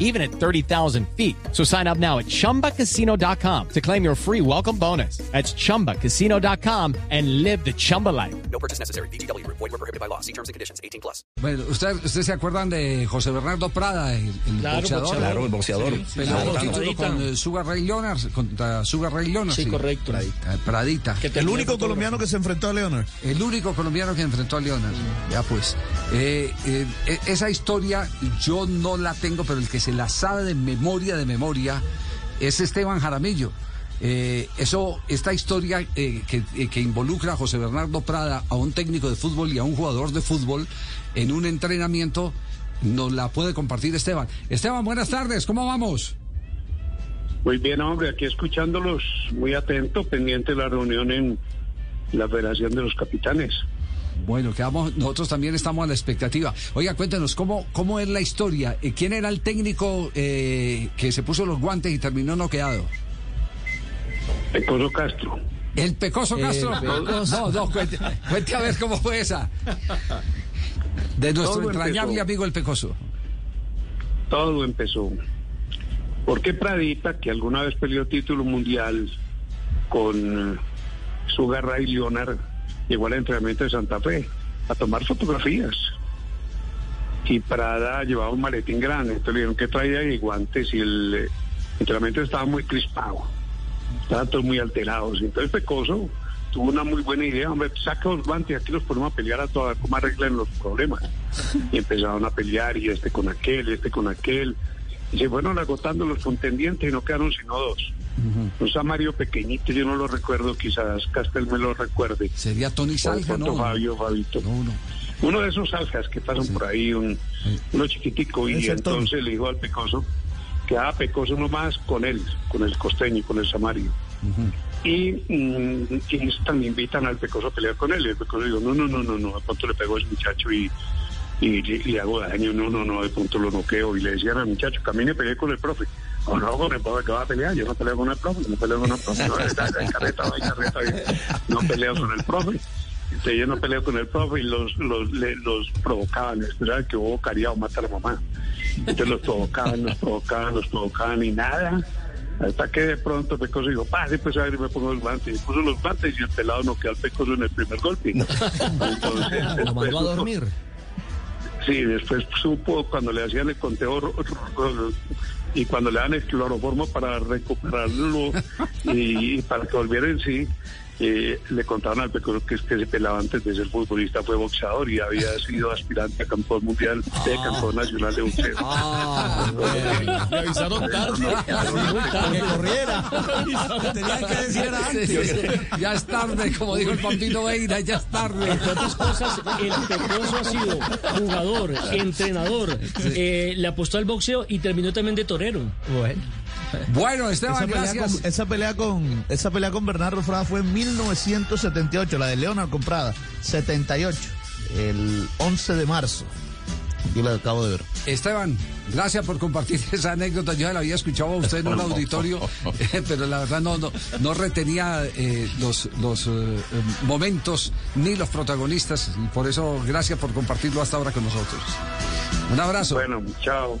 even at 30,000 feet. So sign up now at chumbacasino.com to claim your free welcome bonus. That's chumbacasino.com and live the Chumba life. No purchase necessary. BGW. Void were prohibited by law. See terms and conditions. 18 plus. Bueno, ¿ustedes usted se acuerdan de José Bernardo Prada, el, el Claro, boxeador? boxeador. Claro, el boxeador. Sí, peleó Claro, título Pradita. con eh, Sugar Ray Leonard, contra Sugar Ray Leonard. Sí, correcto. Eh, Pradita. Que El único colombiano que se enfrentó a Leonard. El único colombiano que enfrentó a Leonard. Ya pues. Eh, eh, esa historia yo no la tengo, pero el que se la sabe de memoria, de memoria, es Esteban Jaramillo. Eh, eso, esta historia eh, que, eh, que involucra a José Bernardo Prada, a un técnico de fútbol y a un jugador de fútbol en un entrenamiento, nos la puede compartir Esteban. Esteban, buenas tardes, ¿cómo vamos? Muy bien, hombre, aquí escuchándolos muy atento, pendiente de la reunión en la Federación de los Capitanes. Bueno, quedamos, nosotros también estamos a la expectativa. Oiga, cuéntenos, ¿cómo, cómo es la historia? Eh, ¿Quién era el técnico eh, que se puso los guantes y terminó noqueado? Pecoso Castro. ¿El Pecoso Castro? No, no, cuente, cuente a ver cómo fue esa. De nuestro Todo entrañable empezó. amigo el Pecoso. Todo empezó. Porque Pradita, que alguna vez peleó título mundial con eh, Sugar Ray Leonard, llegó al entrenamiento de Santa Fe a tomar fotografías. Y Prada llevaba un maletín grande, entonces le dijeron que traía y guantes y el eh, entrenamiento estaba muy crispado. Estaban todos muy alterados. Entonces Pecoso tuvo una muy buena idea, hombre, saca los guantes, aquí los ponemos a pelear a todas, cómo arreglan los problemas. Y empezaron a pelear, y este con aquel, y este con aquel. Y se fueron agotando los contendientes y no quedaron sino dos. Un Samario pequeñito, yo no lo recuerdo, quizás Castel me lo recuerde. Sería Tony pronto ¿no? Fabio, Fabito. No, no. Uno de esos aljas que pasan por ahí, un, uno chiquitico, y Tony. entonces le dijo al Pecoso que ah, Pecoso nomás con él, con el costeño, con el Samario. Y, mm, y también invitan al Pecoso a pelear con él. Y el Pecoso dijo, no, no, no, no, no, de pronto le pegó a ese muchacho y, y, le- hago daño, no, no, no, de pronto lo noqueo. Y le decían al muchacho, camine peleé con el profe. O no, con el profe que va a pelear, yo no peleo con el profe, no peleo con el profe. No, está, carreta, no peleo con el profe. Entonces yo no peleo con el profe y los, los, le- los provocaban, esperaban que hubo cariado mata a la mamá. Entonces los provocaban, los provocaban, los provocaban y nada. Hasta que de pronto Pecoso dijo, pase pues a ver y me pongo los guantes. Y puso los guantes y el pelado no quedó al Pecoso en el primer golpe. Entonces, Lo mandó a dormir. Sí, después supo cuando le hacían el conteo y cuando le dan el cloroformo para recuperarlo y, para que volviera en sí, eh, le contaron al Pecoso que es que ese pelado antes de ser futbolista fue boxeador y había sido aspirante a campeón mundial, de campeón nacional de boxeo. Ah, Me avisaron tarde. que corriera. Tenían que decir era antes. Ya es tarde, como dijo el Pampino Veira, ya es tarde. Entre otras cosas, el Pecoso ha sido jugador, entrenador, eh, le apostó al boxeo y terminó también de torero. Bueno, Esa Esteban, pelea, gracias. con, esa, pelea con, esa pelea con Bernardo Frada fue en 1978, la de Leonard con Prada, 78, el 11 de marzo. Yo la acabo de ver. Esteban, gracias por compartir esa anécdota. Yo la había escuchado a usted en un auditorio, eh, pero la verdad no, no, no retenía eh, los, los eh, momentos ni los protagonistas. Y por eso, gracias por compartirlo hasta ahora con nosotros. Un abrazo. Bueno, chao.